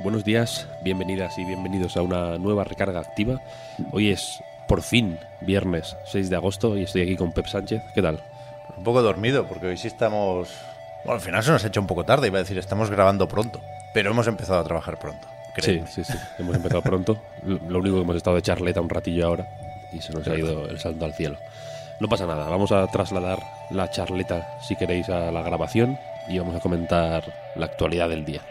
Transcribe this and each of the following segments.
Buenos días, bienvenidas y bienvenidos a una nueva recarga activa. Hoy es por fin viernes 6 de agosto y estoy aquí con Pep Sánchez. ¿Qué tal? Un poco dormido, porque hoy sí estamos. Bueno, al final se nos ha hecho un poco tarde, iba a decir, estamos grabando pronto. Pero hemos empezado a trabajar pronto. Sí, créeme. sí, sí. Hemos empezado pronto. Lo lo único que hemos estado de charleta un ratillo ahora y se nos ha ido el salto al cielo. No pasa nada, vamos a trasladar la charleta, si queréis, a la grabación y vamos a comentar la actualidad del día.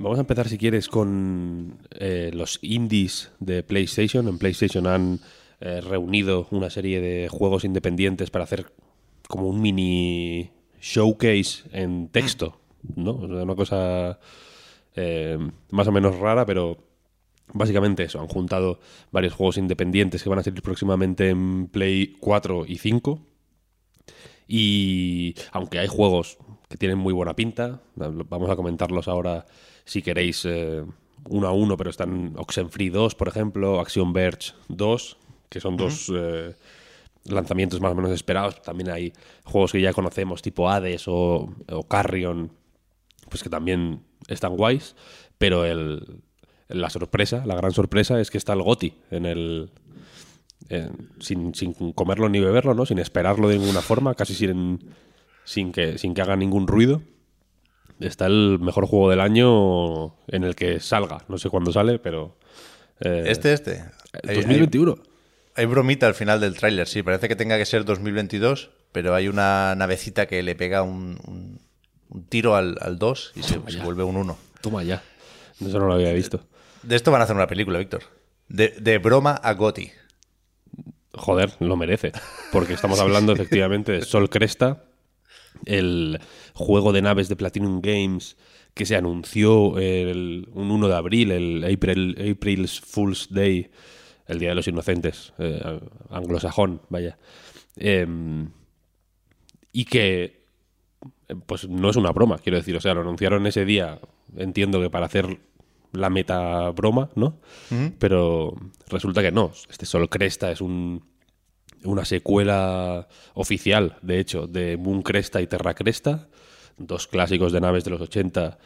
Vamos a empezar, si quieres, con eh, los indies de PlayStation. En PlayStation han eh, reunido una serie de juegos independientes para hacer como un mini showcase en texto, ¿no? Una cosa eh, más o menos rara, pero básicamente eso. Han juntado varios juegos independientes que van a salir próximamente en Play 4 y 5. Y aunque hay juegos que tienen muy buena pinta, vamos a comentarlos ahora si queréis eh, uno a uno, pero están Oxenfree 2, por ejemplo, Action Verge 2, que son dos eh, lanzamientos más o menos esperados. También hay juegos que ya conocemos, tipo Hades o, o Carrion, pues que también están guays, pero el, la sorpresa, la gran sorpresa es que está el GOTI en el, en- sin, sin comerlo ni beberlo, ¿no? Sin esperarlo de ninguna forma, casi sin, sin, que, sin que haga ningún ruido. Está el mejor juego del año en el que salga. No sé cuándo sale, pero... eh, Este, este. Hay, 2021. hay- hay bromita al final del tráiler, sí. Parece que tenga que ser 2022, pero hay una navecita que le pega un, un- un tiro al, al 2 y se, vuelve un 1. Toma ya. Eso no lo había visto. De esto van a hacer una película, Víctor. De, de broma a Gotti. Joder, lo merece. Porque estamos hablando efectivamente de Sol Cresta, el juego de naves de Platinum Games que se anunció el, un 1 de abril, el April, April's Fool's Day, el Día de los Inocentes, eh, anglosajón, vaya. Em, y que eh, pues no es una broma, quiero decir, o sea, lo anunciaron ese día, entiendo que para hacer la meta broma, ¿no? Pero resulta que no, este Sol Cresta es un, una secuela oficial, de hecho, de Moon Cresta y Terra Cresta, dos clásicos de naves de los 80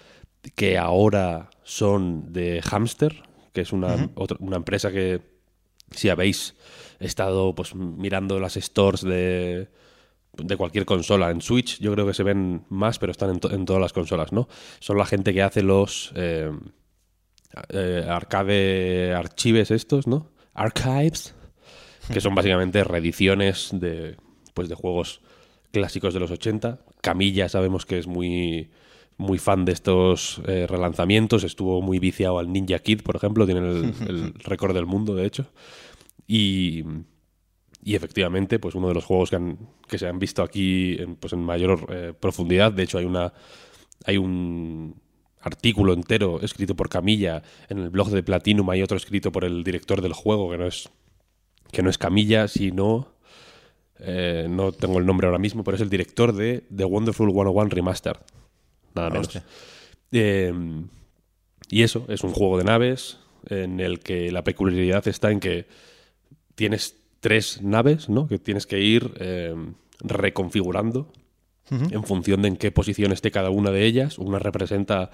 que ahora son de Hamster, que es una, otra- una empresa que si habéis estado pues mirando las stores de, de cualquier consola en Switch, yo creo que se ven más, pero están en, to- en todas las consolas, ¿no? Son la gente que hace los eh, eh, arcade archives estos, ¿no? Archives, que son básicamente reediciones de, pues, de juegos clásicos de los 80. Camilla sabemos que es muy, muy fan de estos eh, relanzamientos, estuvo muy viciado al Ninja Kid, por ejemplo, tiene el, el récord del mundo, de hecho. Y, y efectivamente, pues uno de los juegos que, han- que se han visto aquí en, pues en mayor eh, profundidad, de hecho hay una hay un artículo entero escrito por Camilla en el blog de Platinum, hay otro escrito por el director del juego que no es que no es Camilla, sino eh, no tengo el nombre ahora mismo, pero es el director de The Wonderful 101 Remastered. Nada menos. Eh, y eso, es un juego de naves en el que la peculiaridad está en que tienes tres naves, ¿no? Que tienes que ir eh, reconfigurando en función de en qué posición esté cada una de ellas. Una representa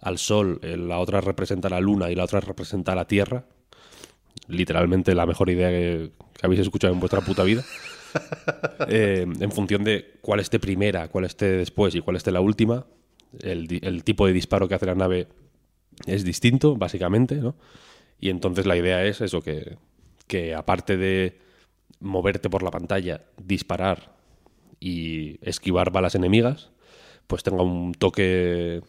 al Sol, eh, la otra representa la Luna y la otra representa a la Tierra. Literalmente la mejor idea que, que habéis escuchado en vuestra puta vida. Eh, en función de cuál esté primera, cuál esté después y cuál esté la última, el, el tipo de disparo que hace la nave es distinto, básicamente, ¿no? Y entonces la idea es eso, que, que aparte de moverte por la pantalla, disparar y esquivar balas enemigas, pues tenga un toque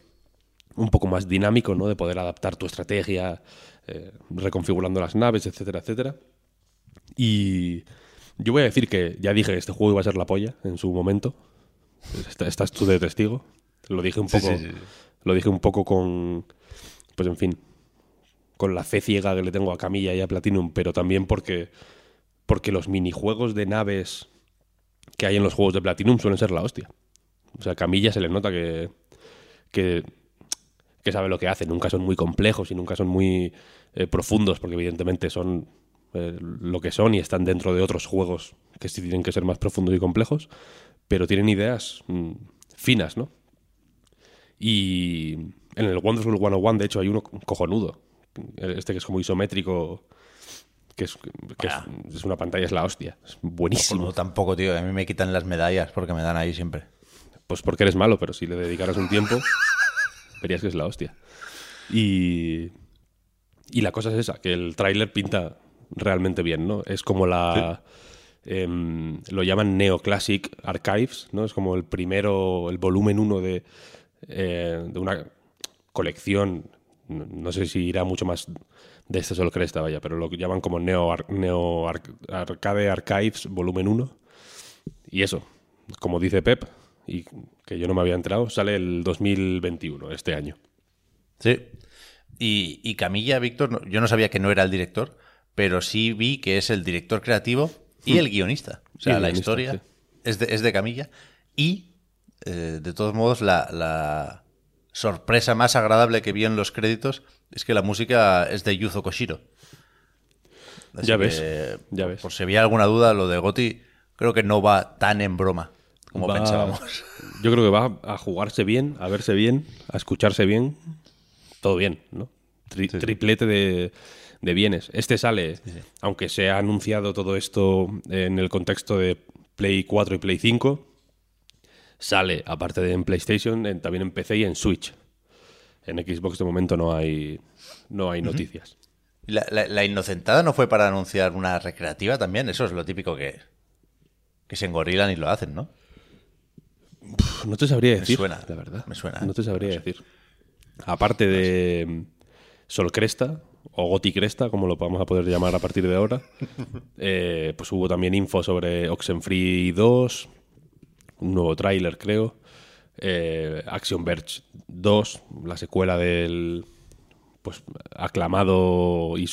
un poco más dinámico, ¿no? De poder adaptar tu estrategia, eh, reconfigurando las naves, etcétera, etcétera. Y yo voy a decir que ya dije que este juego iba a ser la polla en su momento. Estás tú de testigo. Lo dije un poco. Lo dije un poco con. Pues en fin. Con la fe ciega que le tengo a Camilla y a Platinum, pero también porque. Porque los minijuegos de naves que hay en los juegos de Platinum suelen ser la hostia. O sea, a Camilla se le nota que. que que sabe lo que hace. Nunca son muy complejos y nunca son muy eh, profundos, porque evidentemente son eh, lo que son y están dentro de otros juegos que sí tienen que ser más profundos y complejos, pero tienen ideas mm, finas, ¿no? Y en el Wonderful 101, de hecho, hay uno cojonudo. Este que es como isométrico, que es, es, una pantalla, es la hostia. Es buenísimo. No, tampoco, tío. A mí me quitan las medallas porque me dan ahí siempre. Pues porque eres malo, pero si le dedicaras un tiempo, verías que es la hostia. Y, y la cosa es esa, que el tráiler pinta realmente bien, ¿no? Es como la... Em, lo llaman Neoclassic Archives, ¿no? Es como el primero, el volumen uno de, eh, de una colección, no, sé si irá mucho más de este solo cresta, vaya, pero lo llaman como Neo, Neo Arcade Archives volumen 1. Y eso, como dice Pep, y que yo no me había enterado, sale el 2021, este año. Sí. Y, y Camilla, Víctor, yo no sabía que no era el director, pero sí vi que es el director creativo y hmm. el guionista. O sea, la historia es, de, es, de, Camilla. Y, eh, de todos modos, la, sorpresa más agradable que vi en los créditos es que la música es de Yuzo Koshiro. ya ves, ya ves. Por si había alguna duda, lo de Goti creo que no va tan en broma como pensábamos. Yo creo que va a jugarse bien, a verse bien, a escucharse bien, todo bien, ¿no? Triplete de, de bienes. Este sale, aunque se ha anunciado todo esto en el contexto de Play 4 y Play 5, sale, aparte de en PlayStation, también en PC y en Switch. En Xbox de momento no hay, no hay noticias. La, inocentada no fue para anunciar una recreativa también? Eso es lo típico que, que se engorilan y lo hacen, ¿no? No te sabría decir. Me suena, la verdad. Me suena. No te sabría decir. Aparte de Sol Cresta, o Goti Cresta, como lo vamos a poder llamar a partir de ahora. Eh, pues hubo también info sobre Oxenfree 2, un nuevo tráiler creo, eh, Action Verge 2, la secuela del pues aclamado y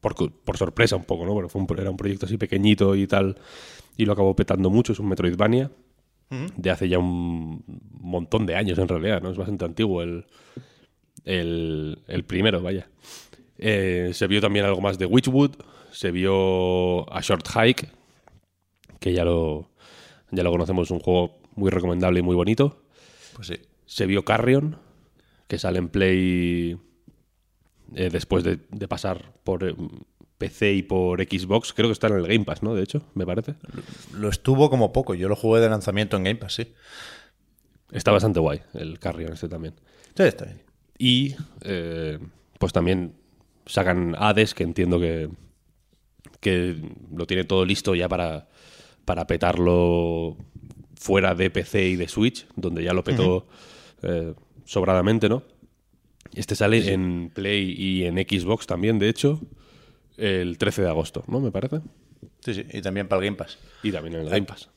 por, sorpresa un poco, ¿no? Porque fue un, era un proyecto así pequeñito y tal y lo acabó petando mucho, es un Metroidvania de hace ya un montón de años en realidad, ¿no? Es bastante antiguo el, el, el primero, vaya. Eh, se vio también algo más de Witchwood, se vio A Short Hike, que ya lo, ya lo conocemos, un juego muy recomendable y muy bonito. Pues sí. Se vio Carrion, que sale en Play eh, después de, pasar por eh, PC y por Xbox. Creo que está en el Game Pass, ¿no? De hecho, me parece. Lo estuvo como poco. Yo lo jugué de lanzamiento en Game Pass, sí. Está bastante guay el Carrion este también. Sí, está bien. Y pues también sacan Hades, que entiendo que, que lo tiene todo listo ya para, para petarlo fuera de PC y de Switch, donde ya lo petó eh, sobradamente, ¿no? Este sale en Play y en Xbox también, de hecho, el 13 de agosto, ¿no? Me parece. Sí, sí, y también para el Game Pass. Y también en el Game Pass.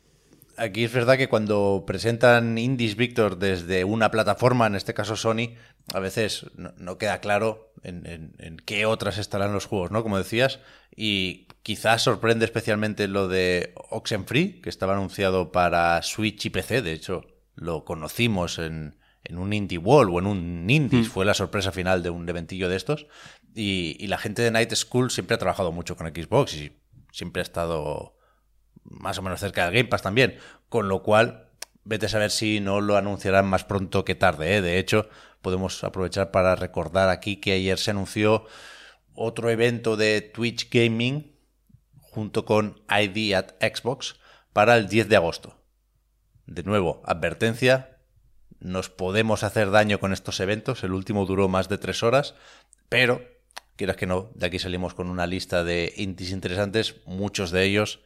Aquí es verdad que cuando presentan indies Victor desde una plataforma, en este caso Sony, a veces no, queda claro en, qué otras estarán los juegos, ¿no? Como decías, y quizás sorprende especialmente lo de Oxenfree, que estaba anunciado para Switch y PC, de hecho lo conocimos en, un Indie Wall o en un Indies, hmm. fue la sorpresa final de un eventillo de estos, y, la gente de Night School siempre ha trabajado mucho con Xbox y siempre ha estado más o menos cerca del Game Pass también. Con lo cual, vete a saber si no lo anunciarán más pronto que tarde. ¿eh? De hecho, podemos aprovechar para recordar aquí que ayer se anunció otro evento de Twitch Gaming junto con ID at Xbox para el 10 de agosto. De nuevo, advertencia, nos podemos hacer daño con estos eventos. El último duró más de tres horas, pero quieras que no, de aquí salimos con una lista de indies interesantes, muchos de ellos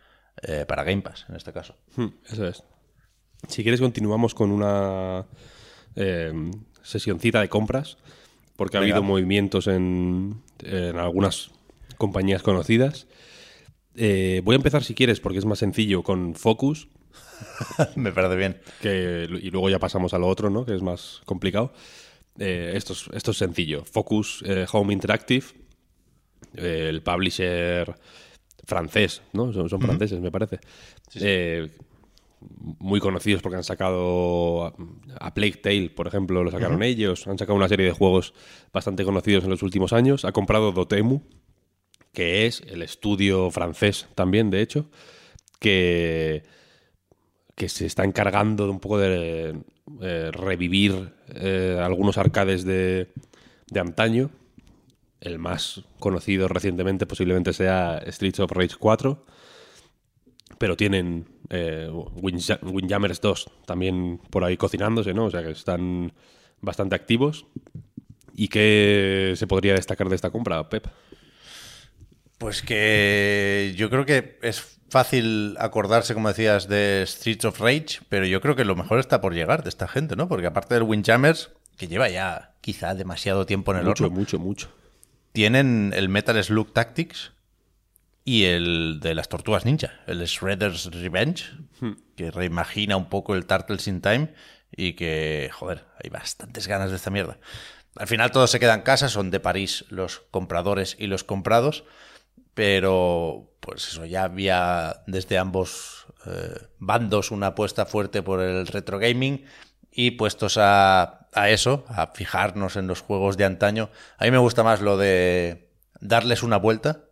eh, para Game Pass, en este caso. Hmm, eso es. Si quieres, continuamos con una eh, sesioncita de compras, porque ha Venga. habido movimientos en, en algunas compañías conocidas. Eh, voy a empezar, si quieres, porque es más sencillo, con Focus, Me parece bien. que, y luego ya pasamos a lo otro, ¿no? que es más complicado. Eh, esto, es, esto es sencillo. Focus eh, Home Interactive, eh, el publisher francés, ¿no? Son, son franceses, me parece. Muy conocidos porque han sacado a, a Plague Tale, por ejemplo, lo sacaron ellos. Han sacado una serie de juegos bastante conocidos en los últimos años. Ha comprado Dotemu, que es el estudio francés también, de hecho, que, que se está encargando de un poco de eh, revivir eh, algunos arcades de, de antaño. El más conocido recientemente posiblemente sea Streets of Rage 4. Pero tienen eh, Windja- Windjammers 2 también por ahí cocinándose, ¿no? O sea que están bastante activos. ¿Y qué se podría destacar de esta compra, Pep? Pues que yo creo que es fácil acordarse, como decías, de Streets of Rage, pero yo creo que lo mejor está por llegar de esta gente, ¿no? Porque aparte del Windjammers, que lleva ya quizá demasiado tiempo en el Mucho, horno, mucho, mucho. tienen el Metal Slug Tactics y el de las Tortugas Ninja, el Shredder's Revenge, que reimagina un poco el Turtles in Time y que, joder, hay bastantes ganas de esta mierda. Al final todo se queda en casa, son de París los compradores y los comprados, pero pues eso, ya había desde ambos eh, bandos una apuesta fuerte por el retro gaming y puestos a, eso, a fijarnos en los juegos de antaño, a mí me gusta más lo de darles una vuelta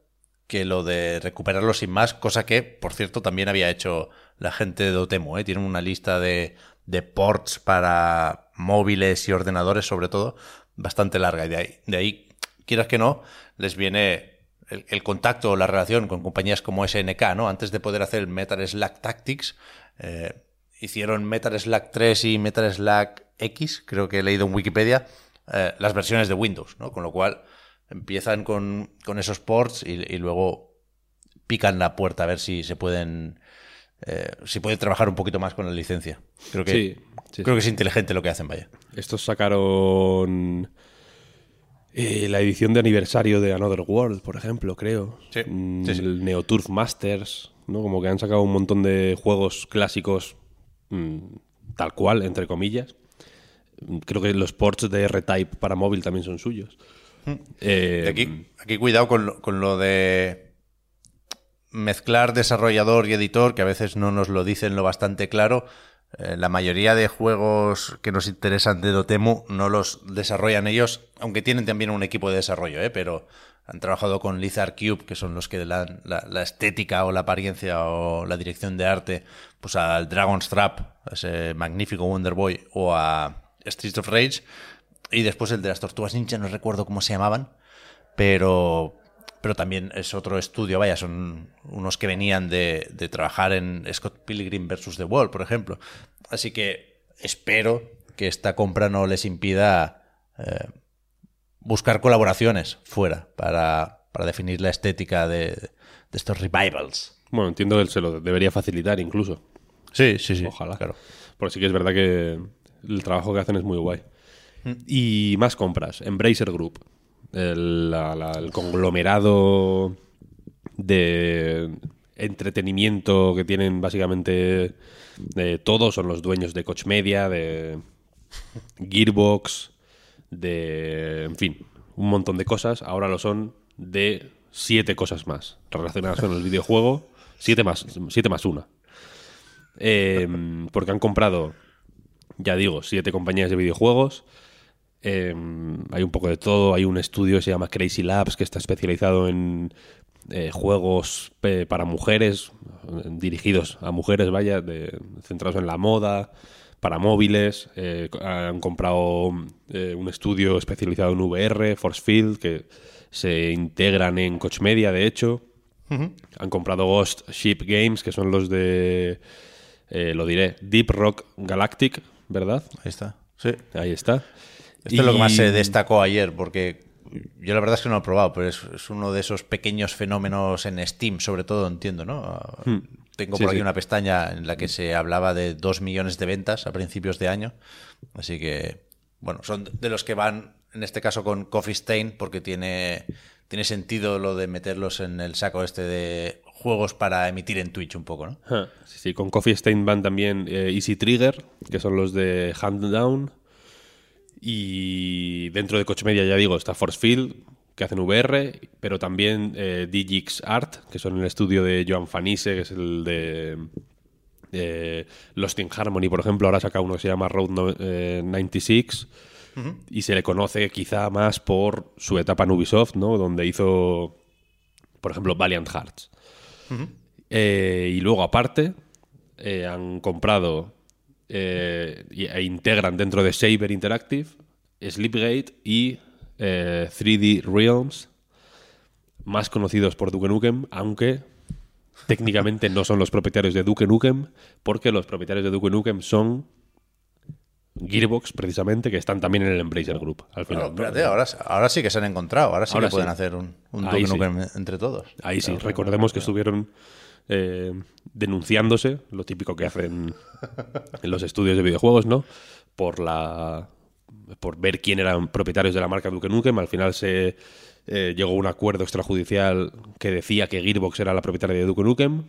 que lo de recuperarlos sin más, cosa que, por cierto, también había hecho la gente de Dotemu, ¿eh? Tienen una lista de, de ports para móviles y ordenadores, sobre todo, bastante larga. Y de ahí, de ahí quieras que no, les viene el, el contacto o la relación con compañías como SNK, ¿no? Antes de poder hacer el Metal Slug Tactics, eh, hicieron Metal Slug 3 y Metal Slug X, creo que he leído en Wikipedia, eh, las versiones de Windows, ¿no? Con lo cual empiezan con, con esos ports y, y luego pican la puerta a ver si se pueden eh, si pueden trabajar un poquito más con la licencia. Creo que, Sí, sí, creo que es inteligente lo que hacen, vaya. Estos sacaron eh, la edición de aniversario de Another World, por ejemplo, creo. Sí, Mm, sí, sí. El Neoturf Masters, ¿no? Como que han sacado un montón de juegos clásicos mm, tal cual, entre comillas. Mm, Creo que los ports de R-Type para móvil también son suyos. Eh, Y aquí, aquí cuidado con lo, con lo de mezclar desarrollador y editor, que a veces no nos lo dicen lo bastante claro. Eh, la mayoría de juegos que nos interesan de Dotemu no los desarrollan ellos, aunque tienen también un equipo de desarrollo, ¿eh? pero han trabajado con Lizard Cube, que son los que dan la, estética o la apariencia o la dirección de arte, pues al Dragon's Trap, ese magnífico Wonder Boy, o a Streets of Rage. Y después el de las Tortugas Ninja, no recuerdo cómo se llamaban, pero, pero también es otro estudio, vaya, son unos que venían de, de trabajar en Scott Pilgrim vs. The Wall, por ejemplo. Así que espero que esta compra no les impida eh, buscar colaboraciones fuera para, para definir la estética de, de estos revivals. bueno, entiendo que se lo debería facilitar incluso. Sí, sí, sí. Ojalá. Claro. Porque sí que es verdad que el trabajo que hacen es muy guay. Mm. Y más compras. Embracer Group. El, conglomerado de entretenimiento que tienen básicamente de todos. Son los dueños de Coach Media, de Gearbox, de... En fin, un montón de cosas. Ahora lo son de siete cosas más relacionadas con el videojuego. Siete más, siete más una. Eh, porque han comprado, ya digo, siete compañías de videojuegos. Eh, hay un poco de todo. Hay un estudio que se llama Crazy Labs que está especializado en eh, juegos para mujeres, dirigidos a mujeres, vaya, de- centrados en la moda, para móviles. Eh, han comprado eh, un estudio especializado en VR, Force Field, que se integran en Coach Media, de hecho. Han comprado Ghost Ship Games, que son los de, lo diré, Deep Rock Galactic, ¿verdad? Ahí está. Sí. Ahí está. Esto es lo que más se destacó ayer, porque yo la verdad es que no lo he probado, pero es, es uno de esos pequeños fenómenos en Steam, sobre todo, entiendo, ¿no? Hmm. Tengo Sí, por aquí sí. una pestaña en la que se hablaba de 2 millones de ventas a principios de año. Así que, bueno, son de los que van, en este caso, con Coffee Stain, porque tiene, tiene sentido lo de meterlos en el saco este de juegos para emitir en Twitch un poco, ¿no? Ah, Sí, sí, con Coffee Stain van también eh, Easy Trigger, que son los de Hand Down. Y dentro de Coach Media, ya digo, está Force Field, que hacen VR, pero también eh, Digix Art, que son el estudio de Joan Fanise, que es el de eh, Lost in Harmony, por ejemplo. Ahora saca uno que se llama Road no- eh, 96 y se le conoce quizá más por su etapa en Ubisoft, ¿no? Donde hizo, por ejemplo, Valiant Hearts. Eh, y luego, aparte, han comprado eh, e integran dentro de Saber Interactive, Sleepgate y eh, 3D Realms, más conocidos por Duke Nukem, aunque técnicamente no son los propietarios de Duke Nukem, porque los propietarios de Duke Nukem son Gearbox, precisamente, que están también en el Embracer Group. Al final, Pero ¿no? espérate, ahora, ahora sí que se han encontrado, ahora sí Ahora que pueden hacer un, un Duke sí. Nukem entre todos. Ahí sí, recordemos que estuvieron eh, denunciándose, lo típico que hacen en los estudios de videojuegos, ¿no? Por la por ver quién eran propietarios de la marca Duke Nukem. Al final se eh, llegó a un acuerdo extrajudicial que decía que Gearbox era la propietaria de Duke Nukem.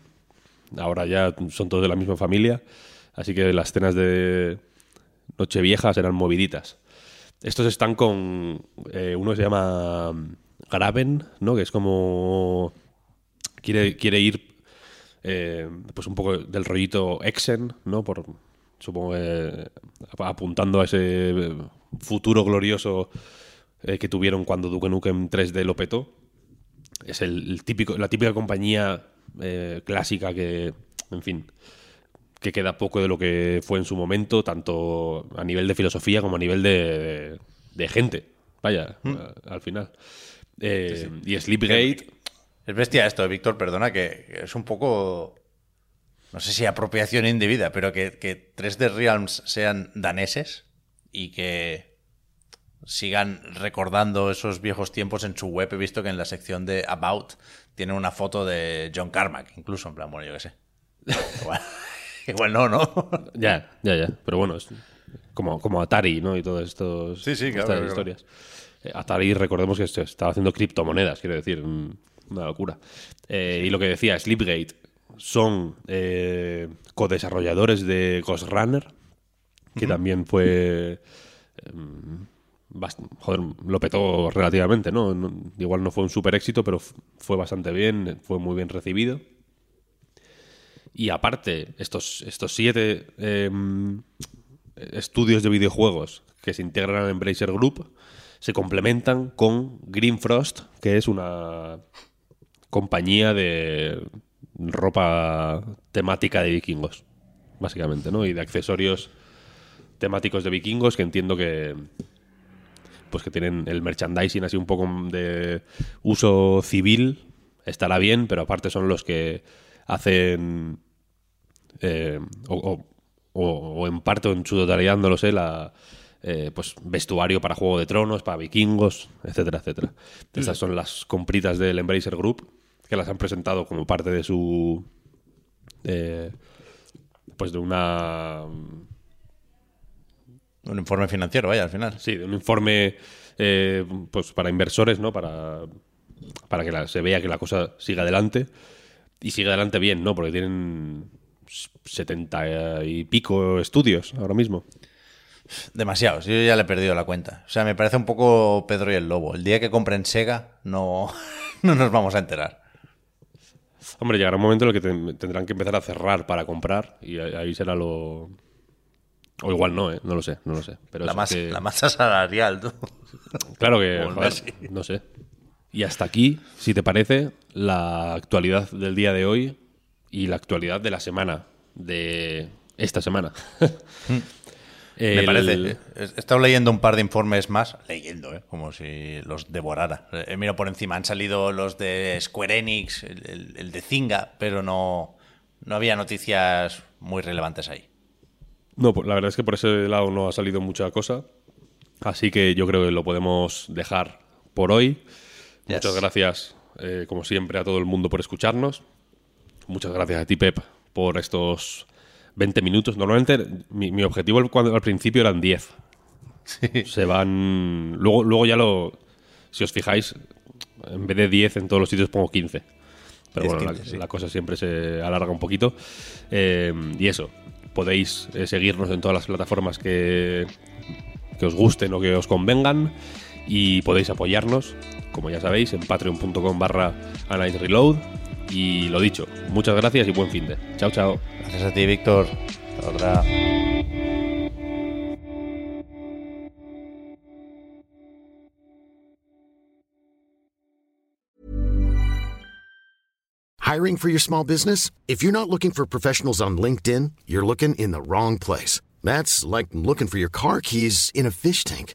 Ahora ya son todos de la misma familia. Así que las cenas de Nocheviejas eran moviditas. Estos están con eh, uno se llama Graven, ¿no? Que es como quiere, quiere ir eh, pues un poco del rollito Exen, ¿no? Por, supongo que apuntando a ese futuro glorioso eh, que tuvieron cuando Duke Nukem 3D lo petó. Es el, el típico, la típica compañía eh, clásica que, en fin, que queda poco de lo que fue en su momento, tanto a nivel de filosofía como a nivel de, de- de gente. Vaya, a- al final. Eh, Y Sleepgate, Es bestia esto, Víctor, perdona, que es un poco. No sé si apropiación indebida, pero que, que 3D Realms sean daneses y que sigan recordando esos viejos tiempos en su web. He visto que en la sección de About tiene una foto de John Carmack, incluso, en plan, bueno, yo qué sé. Igual, igual no, ¿no? Ya, ya, ya. Pero bueno, es como, como Atari, ¿no? Y todas estos, Sí, sí, claro, estas claro. historias. Eh, Atari, recordemos que estaba haciendo criptomonedas, quiero decir, una locura. Eh, y lo que decía, Sleepgate son eh, codesarrolladores de Ghost Runner, que también fue. em, joder, lo petó relativamente, ¿no? No- Igual no fue un super éxito, pero fue bastante bien, fue muy bien recibido. Y aparte, estos, estos siete em, estudios de videojuegos que se integran al Embracer Group se complementan con Green Frost, que es una compañía de ropa temática de vikingos, básicamente, ¿no? Y de accesorios temáticos de vikingos que entiendo que pues que tienen el merchandising así un poco de uso civil estará bien, pero aparte son los que hacen eh, o, o- o- o en parte o en su totalidad, no lo sé, la eh, pues vestuario para Juego de Tronos, para vikingos, etcétera, etcétera. Estas son las compritas del Embracer Group que las han presentado como parte de su eh, pues de una Un informe financiero, vaya, al final. Sí, de un informe eh, pues para inversores, ¿no? Para, para que la- se vea que la cosa siga adelante. Y siga adelante bien, ¿no? Porque tienen setenta y pico estudios ahora mismo. Demasiados, yo ya le he perdido la cuenta. O sea, me parece un poco Pedro y el Lobo. El día que compren Sega, no, no nos vamos a enterar. Hombre, llegará un momento en el que ten- tendrán que empezar a cerrar para comprar y ahí será lo... O igual no, ¿eh? No lo sé, no lo sé. Pero La, masa, que- la masa salarial, tú. Claro que, joder, no sé. Y hasta aquí, si te parece, la actualidad del día de hoy y la actualidad de la semana, de esta semana. Me parece. He estado leyendo un par de informes más, leyendo, ¿eh? como si los devorara. He mirado por encima, han salido los de Square Enix, el, de Zynga, pero no, no había noticias muy relevantes ahí. No, pues la verdad es que por ese lado no ha salido mucha cosa. Así que yo creo que lo podemos dejar por hoy. Yes. Muchas gracias, eh, como siempre, a todo el mundo por escucharnos. Muchas gracias a ti, Pep, por estos 20 minutos. Normalmente mi, mi objetivo al- cuando, al principio eran 10. Se van. Luego, luego ya lo. Si os fijáis, en vez de 10 en todos los sitios pongo 15. Pero 10, bueno, 15, la, sí. la cosa siempre se alarga un poquito. Eh, y eso, podéis eh, seguirnos en todas las plataformas que, que os gusten o que os convengan. Y podéis apoyarnos, como ya sabéis, en patreon.com barra Reload. Y lo dicho, muchas gracias y buen fin de. Chao, chao. Gracias a ti, Víctor. Hasta otra. Hiring for your small business? If you're not looking for professionals on LinkedIn, you're looking in the wrong place. That's like looking for your car keys in a fish tank.